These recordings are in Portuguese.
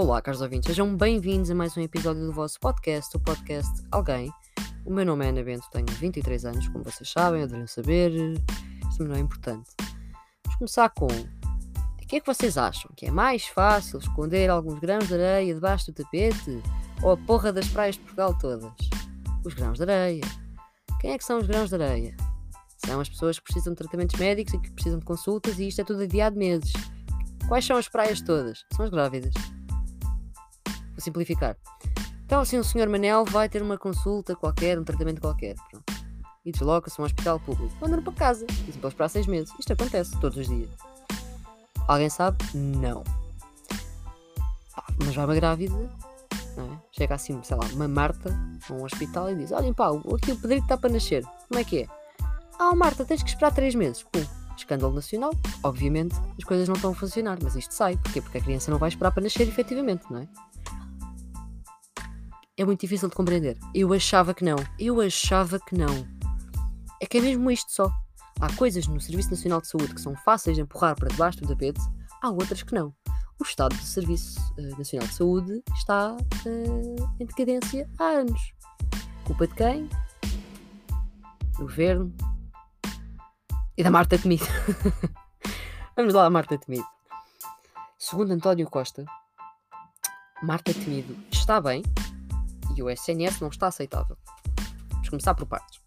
Olá, caros ouvintes, sejam bem-vindos a mais um episódio do vosso podcast, o podcast Alguém. O meu nome é Ana Bento, tenho 23 anos, como vocês sabem, deveriam saber, isto não é importante. Vamos começar com: o que é que vocês acham? Que é mais fácil esconder alguns grãos de areia debaixo do tapete ou a porra das praias de Portugal todas? Os grãos de areia. Quem é que são os grãos de areia? São as pessoas que precisam de tratamentos médicos e que precisam de consultas e isto é tudo adiado meses. Quais são as praias todas? São as grávidas. Vou simplificar. Então, assim, o Sr. Manel vai ter uma consulta qualquer, um tratamento qualquer. Pronto. E desloca-se a um hospital público. Manda-no para casa. Dizem para esperar seis meses. Isto acontece todos os dias. Alguém sabe? Não. Mas vai uma grávida. É? Chega assim, sei lá, uma Marta a um hospital e diz: Olhem, pá, aqui o Pedrito está para nascer. Como é que é? Ah, Marta, tens que esperar três meses. Pum, escândalo nacional. Obviamente, as coisas não estão a funcionar, mas isto sai. Porquê? Porque a criança não vai esperar para nascer efetivamente, não é? É muito difícil de compreender. Eu achava que não. Eu achava que não. É que é mesmo isto só. Há coisas no Serviço Nacional de Saúde que são fáceis de empurrar para debaixo do tapete, há outras que não. O Estado do Serviço uh, Nacional de Saúde está uh, em decadência há anos. Culpa de quem? Do governo, e da Marta Temido. Vamos lá, Marta Temido. Segundo António Costa, Marta Temido está bem e o SNS não está aceitável. Vamos começar por partes.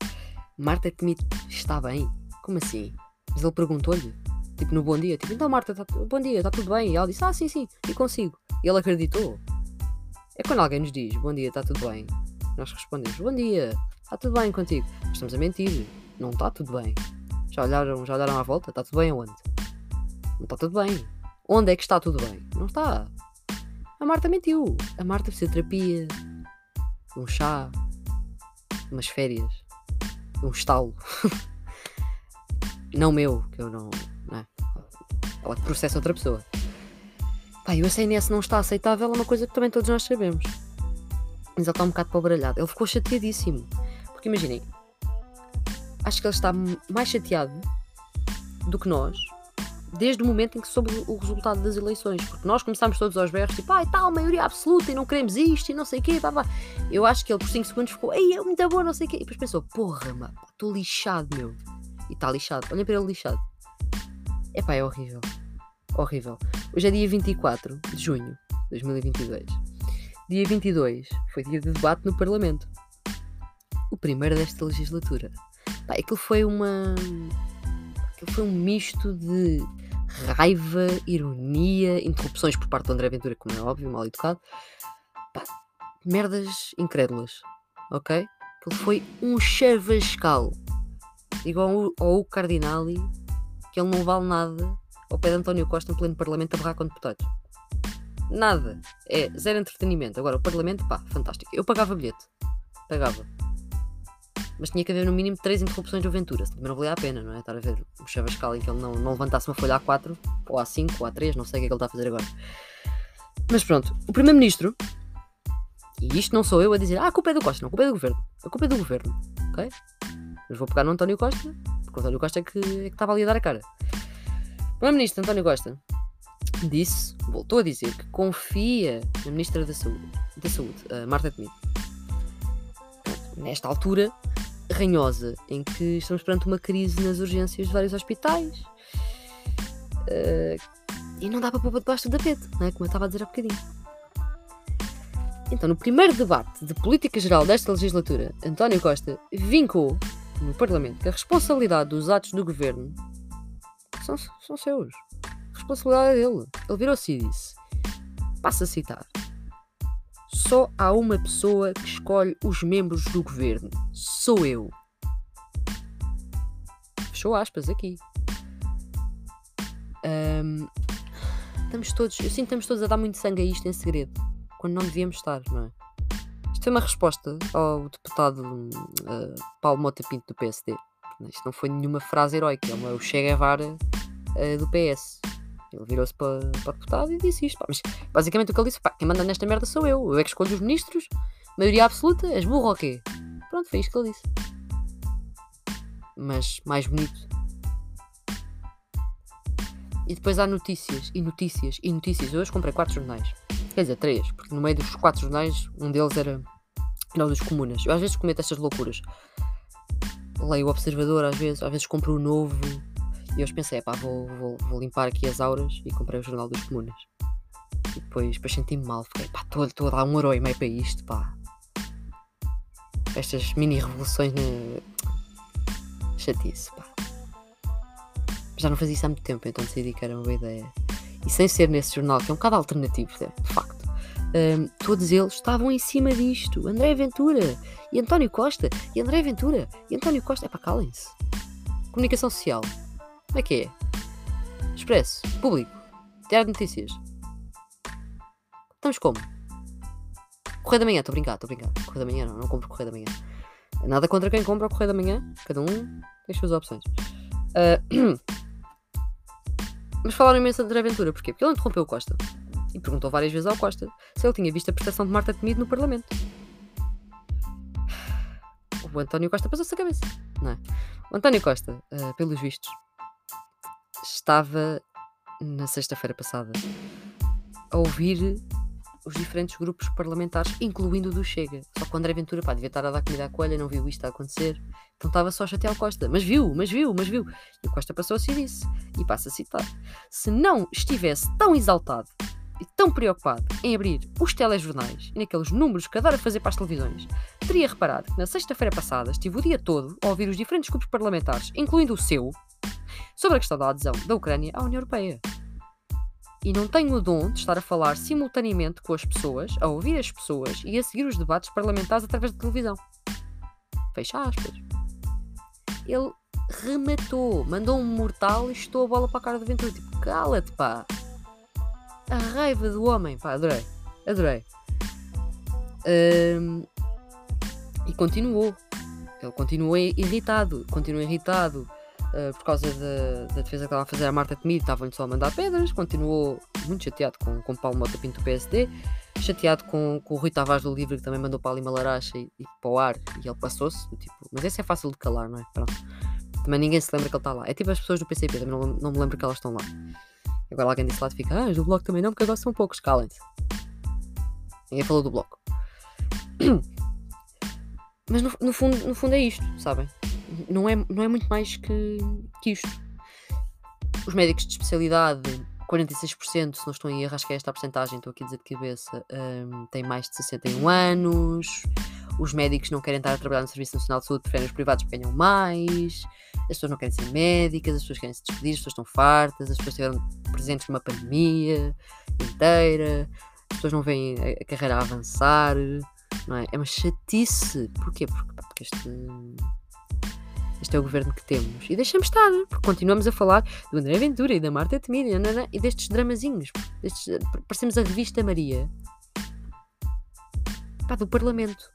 Marta Temido está bem? Como assim? Mas ele perguntou-lhe, tipo no bom dia, tipo, então Marta, tá, bom dia, está tudo bem? E ela disse, ah, sim, sim, e consigo. E ele acreditou. É quando alguém nos diz, bom dia, está tudo bem. Nós respondemos, bom dia, está tudo bem contigo. estamos a mentir, não está tudo bem. Já olharam, já olharam à volta? Está tudo bem aonde? Não está tudo bem. Onde é que está tudo bem? Não está. A Marta mentiu. A Marta precisa de terapia, um chá, umas férias, um estalo. não meu, que eu não. não é? Que processa outra pessoa. Pá, e o SNS não está aceitável é uma coisa que também todos nós sabemos. Mas ele está um bocado para o baralhado. Ele ficou chateadíssimo. Porque imaginem, acho que ele está mais chateado do que nós desde o momento em que soube o resultado das eleições. Porque nós começámos todos aos berros, tipo, ai tal, maioria absoluta e não queremos isto e não sei o quê, pá, pá. Eu acho que ele por 5 segundos ficou, ei, é muito bom, não sei o quê. E depois pensou, porra, mano, estou lixado, meu. E está lixado. Olhem para ele lixado. Epá, é horrível. Horrível. Hoje é dia 24 de junho de 2022. Dia 22 foi dia de debate no Parlamento. O primeiro desta legislatura. Pá, aquilo foi uma. Foi um misto de raiva, ironia, interrupções por parte do André Ventura, como é óbvio, mal educado. Pá, merdas incrédulas, ok? Aquilo foi um chavascal. Igual ao, ao Cardinali, que ele não vale nada ao pé de António Costa em pleno Parlamento a barrar com deputados. Nada. É zero entretenimento. Agora, o Parlamento, pá, fantástico. Eu pagava bilhete. Pagava mas tinha que haver no mínimo 3 interrupções do Ventura, também não valia a pena, não é? Estar a ver o Chavascal em que ele não, não levantasse uma folha A4 ou A5 ou A3, não sei o que é que ele está a fazer agora. Mas pronto, o Primeiro-Ministro, e isto não sou eu a dizer, ah, a culpa é do Costa, não, a culpa é do Governo, a culpa é do Governo, ok? Mas vou pegar no António Costa, porque o António Costa é que, é que estava ali a dar a cara. O Primeiro-Ministro António Costa disse, voltou a dizer, que confia na Ministra da Saúde, da Saúde Marta Temido. Nesta altura, ranhosa, em que estamos perante uma crise nas urgências de vários hospitais uh, e não dá para pôr debaixo do tapete, não é? como eu estava a dizer há bocadinho. Então, no primeiro debate de política geral desta legislatura, António Costa vincou no Parlamento que a responsabilidade dos atos do governo são, são seus. A responsabilidade é dele. Ele virou-se e disse: Passo a citar. Só há uma pessoa que escolhe os membros do governo. Sou eu. Fechou aspas aqui. Um, estamos todos, eu sinto que estamos todos a dar muito sangue a isto em segredo, quando não devíamos estar, não é? Isto foi uma resposta ao deputado uh, Paulo Mota Pinto do PSD. Isto não foi nenhuma frase heroica, é o Che Guevara uh, do PS. Ele virou-se para, para deputado e disse isto. Pá. Mas basicamente o que ele disse: pá, quem manda nesta merda sou eu. Eu é que escolho os ministros. Maioria absoluta, és burro ou quê? Pronto, foi isto que ele disse. Mas mais bonito. E depois há notícias, e notícias, e notícias. Eu hoje comprei quatro jornais. Quer dizer, três, porque no meio dos quatro jornais, um deles era, era o dos comunas. Eu às vezes cometo estas loucuras. Leio o Observador, às vezes, às vezes compro o novo. E eu pensei, pá, vou, vou, vou limpar aqui as auras e comprei o jornal dos comunas. E depois, depois senti-me mal, fiquei, pá, estou a dar um euro e meio para isto, pá. Estas mini revoluções na. Chatice, pá. Já não fazia isso há muito tempo, então decidi que era uma boa ideia. E sem ser nesse jornal, que é um bocado alternativo, de facto. Um, todos eles estavam em cima disto. André Ventura e António Costa e André Ventura e António Costa. É para calem-se. Comunicação social. Como é que é? Expresso. Público. Diário de Notícias. Estamos como? Correio da Manhã, estou a brincar, estou a brincar. Correio da Manhã não, não compro Correio da Manhã. Nada contra quem compra o Correio da Manhã. Cada um tem as suas opções. Uh, mas falaram imenso de André Ventura. Porquê? Porque ele interrompeu o Costa. E perguntou várias vezes ao Costa se ele tinha visto a prestação de Marta Temido no Parlamento. O António Costa passou-se a cabeça. Não é? O António Costa, uh, pelos vistos, estava na sexta-feira passada a ouvir os diferentes grupos parlamentares, incluindo o do Chega. Só que o André Ventura, pá, devia estar a dar comida à coelha, não viu isto a acontecer. Então estava só a chatear o Costa. Mas viu, mas viu, mas viu. E o Costa passou a e disse, e passa a citar: Se não estivesse tão exaltado e tão preocupado em abrir os telejornais e naqueles números que adora fazer para as televisões, teria reparado que na sexta-feira passada estive o dia todo a ouvir os diferentes grupos parlamentares, incluindo o seu, sobre a questão da adesão da Ucrânia à União Europeia. E não tenho o dom de estar a falar simultaneamente com as pessoas, a ouvir as pessoas e a seguir os debates parlamentares através da televisão. Fecha aspas. Ele rematou, mandou um mortal e estou a bola para a cara do Ventura. Tipo, cala-te, pá. A raiva do homem, pá, adorei. Adorei. Um, e continuou. Ele continuou irritado. Continuou irritado uh, por causa da, defesa que estava a fazer a Marta Temido. Estavam-lhe só a mandar pedras. Continuou muito chateado com, com Paulo Mota Pinto do PSD. Chateado com, com o Rui Tavares do Livre, que também mandou para ali uma laracha e, e para o ar. E ele passou-se. Tipo, mas esse é fácil de calar, não é? Pronto. Também ninguém se lembra que ele está lá. É tipo as pessoas do PCP, também não, não me lembro que elas estão lá. Agora alguém disse lá e fica, ah, do bloco também não, porque agora são poucos, calem-se. Ninguém falou do bloco. Mas no, no, fundo, no fundo é isto, sabem? Não é, não é muito mais que, que isto. Os médicos de especialidade, 46%, se não estou em erro, acho que é esta a porcentagem, estou aqui a dizer de cabeça, um, têm mais de 61 anos. Os médicos não querem estar a trabalhar no Serviço Nacional de Saúde, preferem os privados porque ganham mais as pessoas não querem ser médicas, as pessoas querem se despedir, as pessoas estão fartas, as pessoas estiveram presentes numa pandemia inteira, as pessoas não veem a, carreira a avançar, não é? É uma chatice. Porquê? Porque, porque este, este é o governo que temos. E deixamos estar, porque continuamos a falar do André Ventura e da Marta Temida e destes dramazinhos. Destes, parecemos a revista Maria. Pá, do Parlamento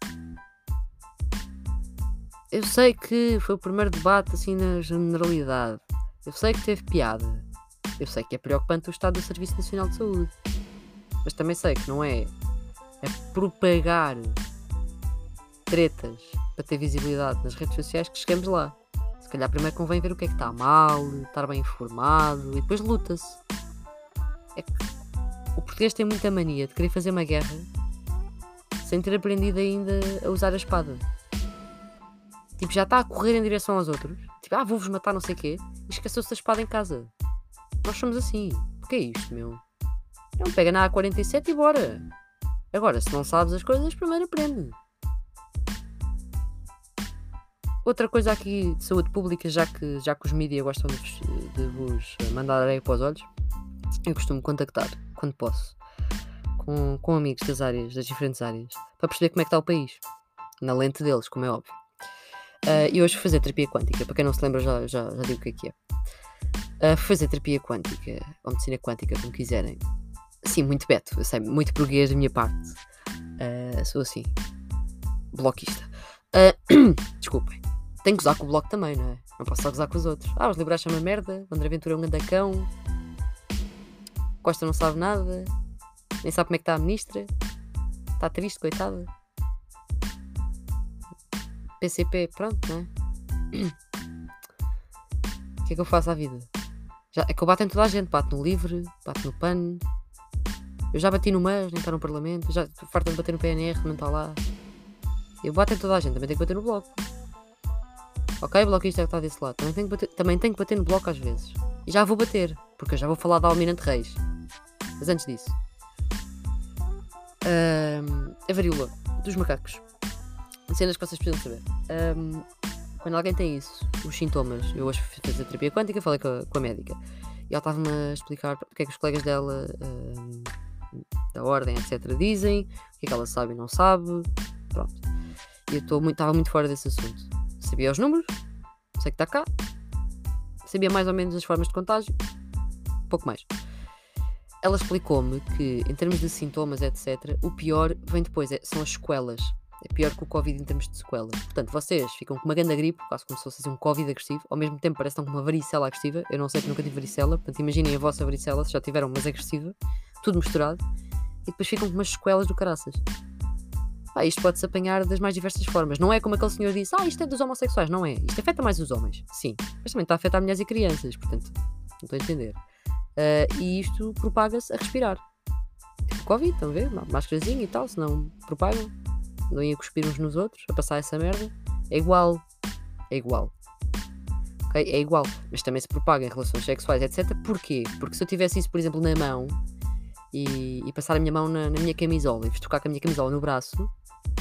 eu sei que foi o primeiro debate assim na generalidade. Eu sei que teve piada. Eu sei que é preocupante o estado do Serviço Nacional de Saúde. Mas também sei que não é, é propagar tretas para ter visibilidade nas redes sociais que chegamos lá. Se calhar primeiro convém ver o que é que está mal, estar bem informado e depois luta-se. É que o português tem muita mania de querer fazer uma guerra sem ter aprendido ainda a usar a espada. Tipo, já está a correr em direção aos outros. Tipo, ah, vou-vos matar, não sei o quê. E esqueceu-se da espada em casa. Nós somos assim. O que é isto, meu? Não, pega na A47 e bora. Agora, se não sabes as coisas, primeiro aprende. Outra coisa aqui de saúde pública, já que, já que os mídias gostam de vos, de vos mandar areia para os olhos, eu costumo contactar, quando posso, com, com amigos das áreas, das diferentes áreas, para perceber como é que está o país. Na lente deles, como é óbvio. Uh, e hoje fui fazer terapia quântica. Para quem não se lembra, já, já, já digo o que é que é. Uh, fazer terapia quântica, ou medicina quântica, como quiserem. Sim, muito beto, eu sei, muito burguês da minha parte. Uh, sou assim, bloquista. Desculpem, tenho que gozar com o bloco também, não é? Não posso só gozar com os outros. Ah, os liberais são uma merda, o André Ventura é um gandacão, Costa não sabe nada, nem sabe como é que está a ministra, está triste, coitada. PCP, pronto, né? O que é que eu faço à vida? Já, é que eu bato em toda a gente, bato no livre, bato no pano, Eu já bati no MAS, nem está no Parlamento. Já farta de bater no PNR, não está lá. Eu bato em toda a gente, também tenho que bater no bloco. Ok, bloquista é que está desse lado. Também tenho, que bater, também tenho que bater no bloco às vezes. E já vou bater, porque eu já vou falar da Almirante Reis. Mas antes disso. Um, a varíola dos macacos. Cenas que vocês precisam saber. Um, quando alguém tem isso, os sintomas, eu hoje fiz a terapia quântica, falei com a, com a médica. E ela estava-me a explicar o que é que os colegas dela um, da ordem, etc., dizem, o que é que ela sabe e não sabe. Pronto. E eu muito, estava muito fora desse assunto. Sabia os números, sei que está cá, sabia mais ou menos as formas de contágio, pouco mais. Ela explicou-me que, em termos de sintomas, etc., o pior vem depois, é, são as sequelas. É pior que o Covid em termos de sequelas. Portanto, vocês ficam com uma grande gripe, quase como se fosse assim, um Covid agressivo, ao mesmo tempo parece que estão com uma varicela agressiva. Eu não sei que nunca tive varicela, portanto, imaginem a vossa varicela, se já tiveram, mas agressiva, tudo misturado, e depois ficam com umas sequelas do caraças. Pá, isto pode-se apanhar das mais diversas formas. Não é como aquele senhor disse, ah, isto é dos homossexuais. Não é. Isto afeta mais os homens. Sim. Mas também está a afetar mulheres e crianças. Portanto, não estou a entender. Uh, e isto propaga-se a respirar. Tipo Covid, estão a ver? Máscarazinha e tal, senão propagam. Não ia cuspir uns nos outros, a passar essa merda. É igual. É igual. Okay? É igual. Mas também se propaga em relações sexuais, etc. Porquê? Porque se eu tivesse isso, por exemplo, na mão e, e passar a minha mão na, na minha camisola e tocar com a minha camisola no braço,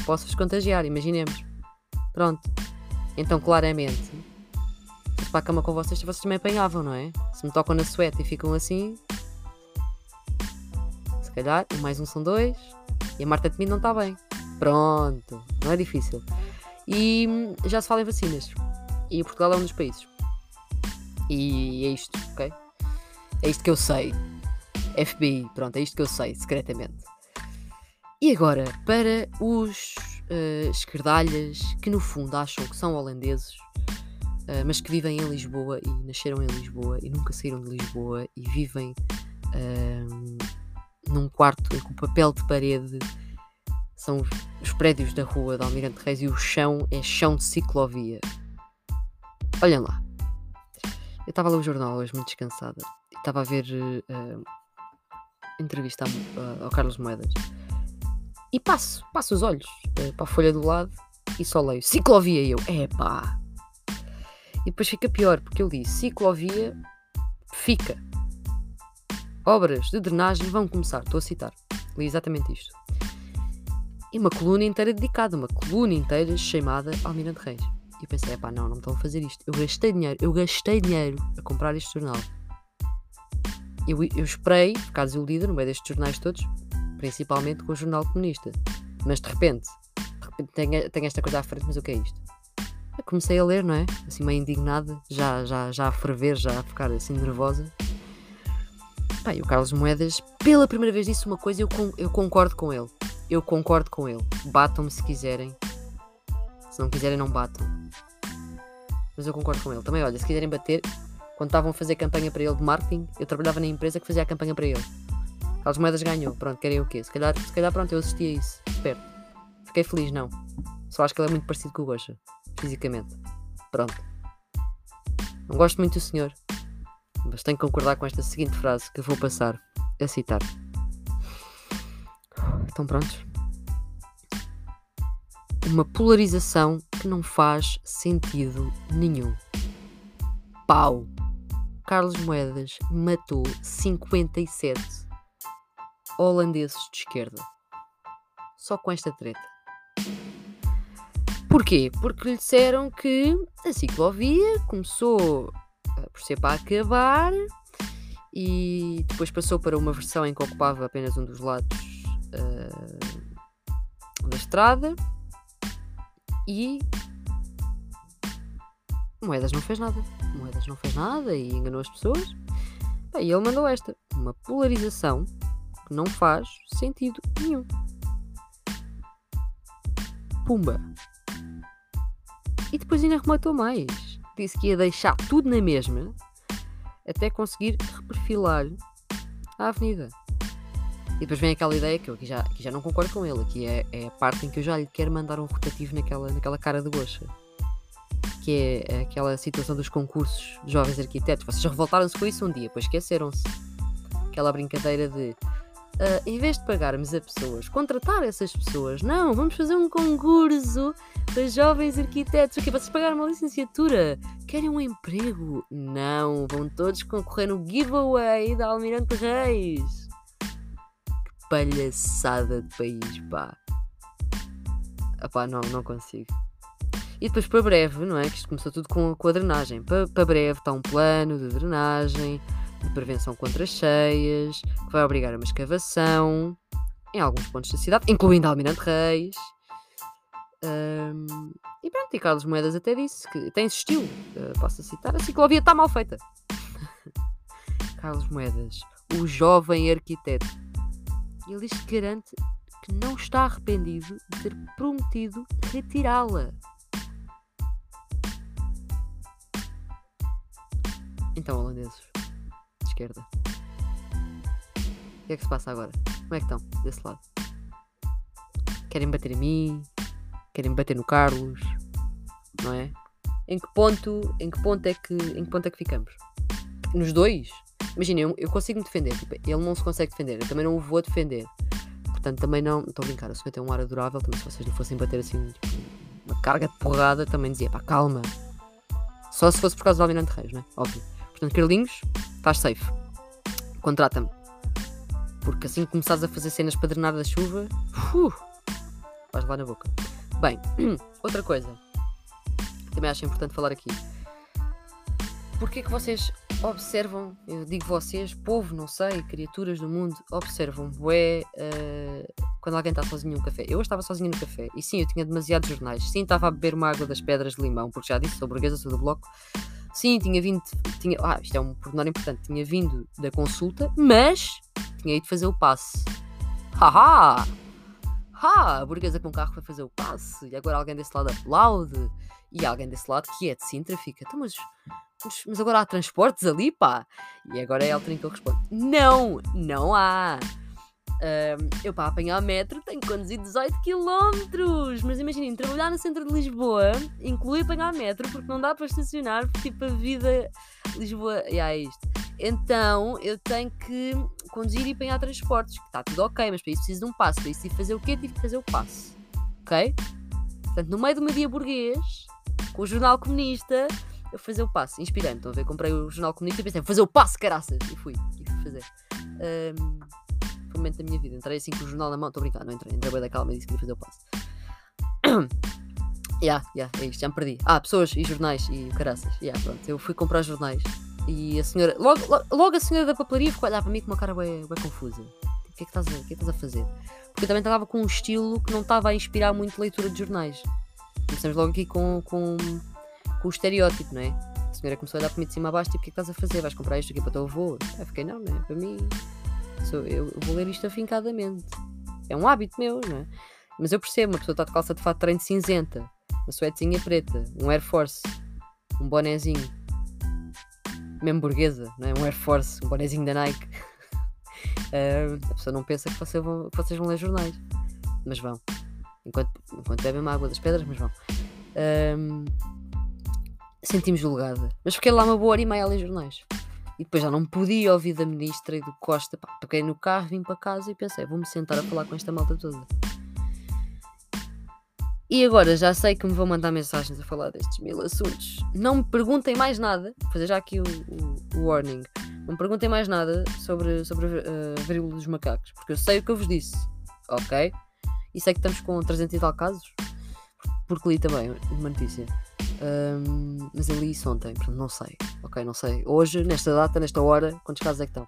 posso-vos contagiar, imaginemos. Pronto. Então, claramente, se para a cama com vocês, vocês também apanhavam, não é? Se me tocam na sueta e ficam assim, se calhar, um mais um são dois, e a Marta de mim não está bem. Pronto, não é difícil. E hum, já se fala em vacinas. E Portugal é um dos países. E é isto, ok? É isto que eu sei. FBI, pronto, é isto que eu sei, secretamente. E agora, para os uh, esquerdalhas que no fundo acham que são holandeses, uh, mas que vivem em Lisboa e nasceram em Lisboa e nunca saíram de Lisboa e vivem uh, num quarto com papel de parede, são os, os prédios da rua da Almirante Reis e o chão é chão de ciclovia. Olhem lá. Eu estava a ler o jornal hoje muito descansada. Estava a ver uh, entrevista ao Carlos Moedas e passo, passo os olhos uh, para a folha do lado e só leio ciclovia e eu, epá. E depois fica pior, porque eu li ciclovia fica. Obras de drenagem vão começar, estou a citar. Li exatamente isto. E uma coluna inteira dedicada, uma coluna inteira chamada Almirante Reis. E eu pensei, epá, não, não estão a fazer isto. Eu gastei dinheiro, eu gastei dinheiro a comprar este jornal. Eu, eu esperei, ficar desiludida no meio destes jornais todos, principalmente com o Jornal Comunista. Mas de repente, de repente tenho, tenho esta coisa à frente, mas o que é isto? Eu comecei a ler, não é? Assim meio indignada, já, já, já a ferver, já a ficar assim nervosa. Pá, e o Carlos Moedas, pela primeira vez disse uma coisa, eu, eu concordo com ele. Eu concordo com ele. Batam-me se quiserem. Se não quiserem, não batam. Mas eu concordo com ele. Também, olha, se quiserem bater, quando estavam a fazer campanha para ele de marketing, eu trabalhava na empresa que fazia a campanha para ele. Carlos Moedas ganhou. Pronto, querem o quê? Se calhar, se calhar pronto, eu assisti a isso. Perto. Fiquei feliz, não. Só acho que ele é muito parecido com o Gosha. Fisicamente. Pronto. Não gosto muito do senhor. Mas tenho que concordar com esta seguinte frase que vou passar a citar. Estão prontos? Uma polarização que não faz sentido nenhum. Pau! Carlos Moedas matou 57 holandeses de esquerda. Só com esta treta. Porquê? Porque lhe disseram que a ciclovia começou por ser para acabar e depois passou para uma versão em que ocupava apenas um dos lados uh, da estrada e Moedas não fez nada. Moedas não fez nada e enganou as pessoas. E ele mandou esta: uma polarização que não faz sentido nenhum. Pumba! E depois ainda rematou mais. Disse que ia deixar tudo na mesma até conseguir reperfilar a avenida. E depois vem aquela ideia que eu aqui já, aqui já não concordo com ele, que é, é, a parte em que eu já lhe quero mandar um rotativo naquela, naquela cara de goxa. Que é aquela situação dos concursos de jovens arquitetos. Vocês revoltaram-se com isso um dia, depois esqueceram-se. Aquela brincadeira de Uh, em vez de pagarmos a pessoas, contratar essas pessoas, não, vamos fazer um concurso para jovens arquitetos. O quê? Vocês pagaram uma licenciatura? Querem um emprego? Não, vão todos concorrer no giveaway da Almirante Reis. Que palhaçada de país, pá. Ah pá, não, não consigo. E depois para breve, não é? Que isto começou tudo com, com a drenagem. Para, para breve está um plano de drenagem de prevenção contra as cheias, que vai obrigar a uma escavação em alguns pontos da cidade, incluindo Almirante Reis. Um, e pronto, e Carlos Moedas até disse que até insistiu, uh, posso citar, a ciclovia está mal feita. Carlos Moedas, o jovem arquiteto. Ele diz que garante que não está arrependido de ter prometido retirá-la. Então, holandeses, esquerda. O que é que se passa agora? Como é que estão desse lado? Querem bater em mim? Querem bater no Carlos? Não é? Em que ponto, em que ponto é que, em que ponto é que ficamos? Nos dois? Imagina, eu, eu consigo me defender. Tipo, ele não se consegue defender. Eu também não o vou defender. Portanto, também não. Estou a brincar. O senhor tem um ar adorável. Também se vocês não fossem bater assim, tipo, uma carga de porrada, também dizia, pá, calma. Só se fosse por causa do Almirante Reis, não é? Óbvio. Portanto, Carlinhos, estás safe. Contrata-me. Porque assim que começares a fazer cenas para drenar da chuva, uh, vais lá na boca. Bem, outra coisa. Também acho importante falar aqui. Porquê que vocês observam, eu digo vocês, povo, não sei, criaturas do mundo, observam bué uh, quando alguém está sozinho num café. Eu estava sozinho no café e sim, eu tinha demasiados jornais. Sim, estava a beber uma água das pedras de limão, porque já disse, sou burguesa, sou do bloco. Sim, tinha vindo. Tinha, ah, isto é um pormenor importante. Tinha vindo da consulta, mas tinha ido fazer o passe. Haha! Ha! A burguesa com o carro foi fazer o passe e agora alguém desse lado aplaude. E alguém desse lado que é de Sintra fica. Então, mas, mas, mas agora há transportes ali, pá! E agora é a altura em que eu respondo: Não! Não há! Um, eu para apanhar metro tenho que conduzir 18 km. Mas imaginem, trabalhar no centro de Lisboa inclui apanhar metro porque não dá para estacionar, porque tipo a vida Lisboa. Yeah, é isto. Então eu tenho que conduzir e apanhar transportes. Está tudo ok, mas para isso preciso de um passo. Para isso tive que fazer o quê? Tive que fazer o passo. Ok? Portanto, no meio do meu dia burguês, com o jornal comunista, eu fazer o passo. Inspirei-me. Estão a ver? Comprei o jornal comunista e pensei, fazer o passo, caraças! E fui. E fui fazer. Um, momento da minha vida. Entrei assim com o jornal na mão, estou a brincar, não entrei, entrei bem da calma e disse que ia fazer o passo. yeah, yeah, é isto, já me perdi. Ah, pessoas e jornais e caraças. Yeah, pronto, eu fui comprar jornais e a senhora, logo, logo, a senhora da papelaria ficou a olhar para mim com uma cara bem, bem confusa. O que é que estás a, o que é que estás a fazer? Porque eu também estava com um estilo que não estava a inspirar muito leitura de jornais. Começamos logo aqui com, com, com o estereótipo, não é? A senhora começou a olhar para mim de cima a baixo, tipo, o que é que estás a fazer? Vais comprar isto aqui para o teu avô? Eu fiquei, não, não é? Para mim, eu vou ler isto afincadamente. É um hábito meu, não é? Mas eu percebo, uma pessoa está de calça de fato treino cinzenta, uma suetezinha preta, um Air Force, um bonezinho, mesmo burguesa, não é? Um Air Force, um bonezinho da Nike. uh, a pessoa não pensa que vocês, vão, que vocês vão ler jornais, mas vão. Enquanto, enquanto bebem uma água das pedras, mas vão. Um, Senti-me julgada, mas fiquei lá uma boa hora e meia a ler jornais. E depois já não podia ouvir da ministra e do Costa. Pá, peguei no carro, vim para casa e pensei, vou-me sentar a falar com esta malta toda. E agora já sei que me vão mandar mensagens a falar destes mil assuntos. Não me perguntem mais nada. Vou fazer já aqui o, o, o warning. Não me perguntem mais nada sobre, sobre a uh, varíola dos macacos. Porque eu sei o que eu vos disse. Ok? E sei que estamos com 300 e tal casos. Porque li também uma notícia. Um, mas eu li isso ontem, portanto não sei. Ok, não sei. Hoje, nesta data, nesta hora, quantos casos é que estão?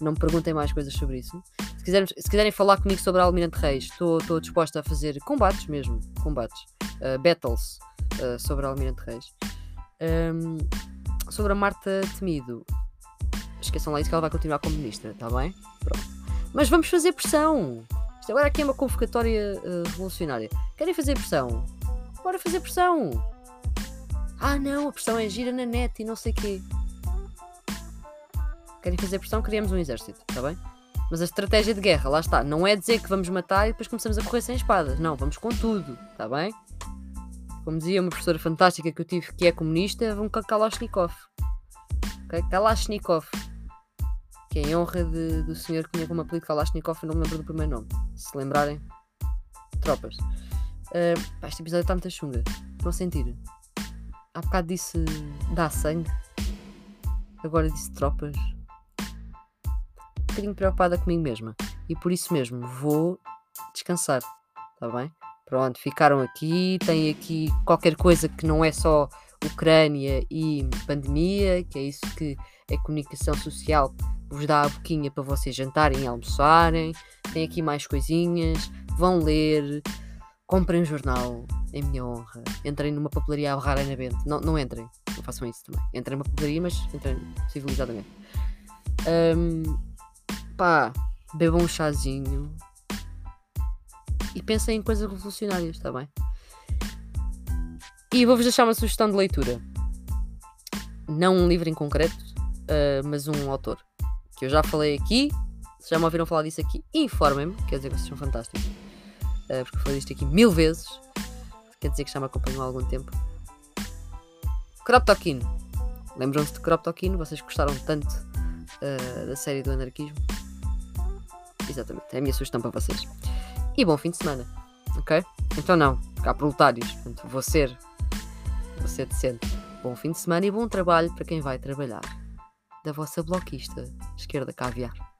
Não me perguntem mais coisas sobre isso. Se, quiserem, se quiserem falar comigo sobre a Almirante Reis, estou disposta a fazer combates mesmo. Combates. Uh, battles uh, sobre a Almirante Reis. Um, sobre a Marta Temido. Esqueçam lá isso que ela vai continuar como ministra, está bem? Pronto. Mas vamos fazer pressão. Isto agora aqui é uma convocatória uh, revolucionária. Querem fazer pressão? Bora fazer pressão! Ah não, a pressão é gira na net e não sei quê. Querem fazer pressão? Criamos um exército, está bem? Mas a estratégia de guerra, lá está, não é dizer que vamos matar e depois começamos a correr sem espadas. Não, vamos com tudo, está bem? Como dizia uma professora fantástica que eu tive que é comunista, vamos com Kalashnikov. Kalashnikov. que é em honra de, do senhor que tinha como apelido Kalashnikov, não me lembro do primeiro nome. Se lembrarem, tropas. Uh, pá, este episódio está muito chunga. A sentir? Há bocado disse dá sangue, agora disse tropas. Um bocadinho preocupada comigo mesma. E por isso mesmo vou descansar. Está bem? Pronto, ficaram aqui. Tem aqui qualquer coisa que não é só Ucrânia e pandemia, que é isso que é comunicação social vos dá a boquinha para vocês jantarem e almoçarem. Tem aqui mais coisinhas. Vão ler. Comprem um jornal em minha honra. Entrem numa papelaria raramente. Não, não entrem. Não façam isso também. Entrem numa papelaria, mas entrem civilizadamente. Um, pá, bebam um chazinho. E pensem em coisas revolucionárias, está bem? E vou-vos deixar uma sugestão de leitura. Não um livro em concreto, uh, mas um autor. Que eu já falei aqui. Se já me ouviram falar disso aqui, informem-me. Quer dizer que vocês são fantásticos. Uh, porque falei disto aqui mil vezes. Quer dizer que já me acompanham há algum tempo. Kropotkin. Lembram-se de Kropotkin? Vocês gostaram tanto uh, da série do anarquismo? Exatamente, é a minha sugestão para vocês. E bom fim de semana, ok? Então não, cá proletários, portanto, vou ser, vou ser decente. Bom fim de semana e bom trabalho para quem vai trabalhar. Da vossa bloquista, esquerda caviar.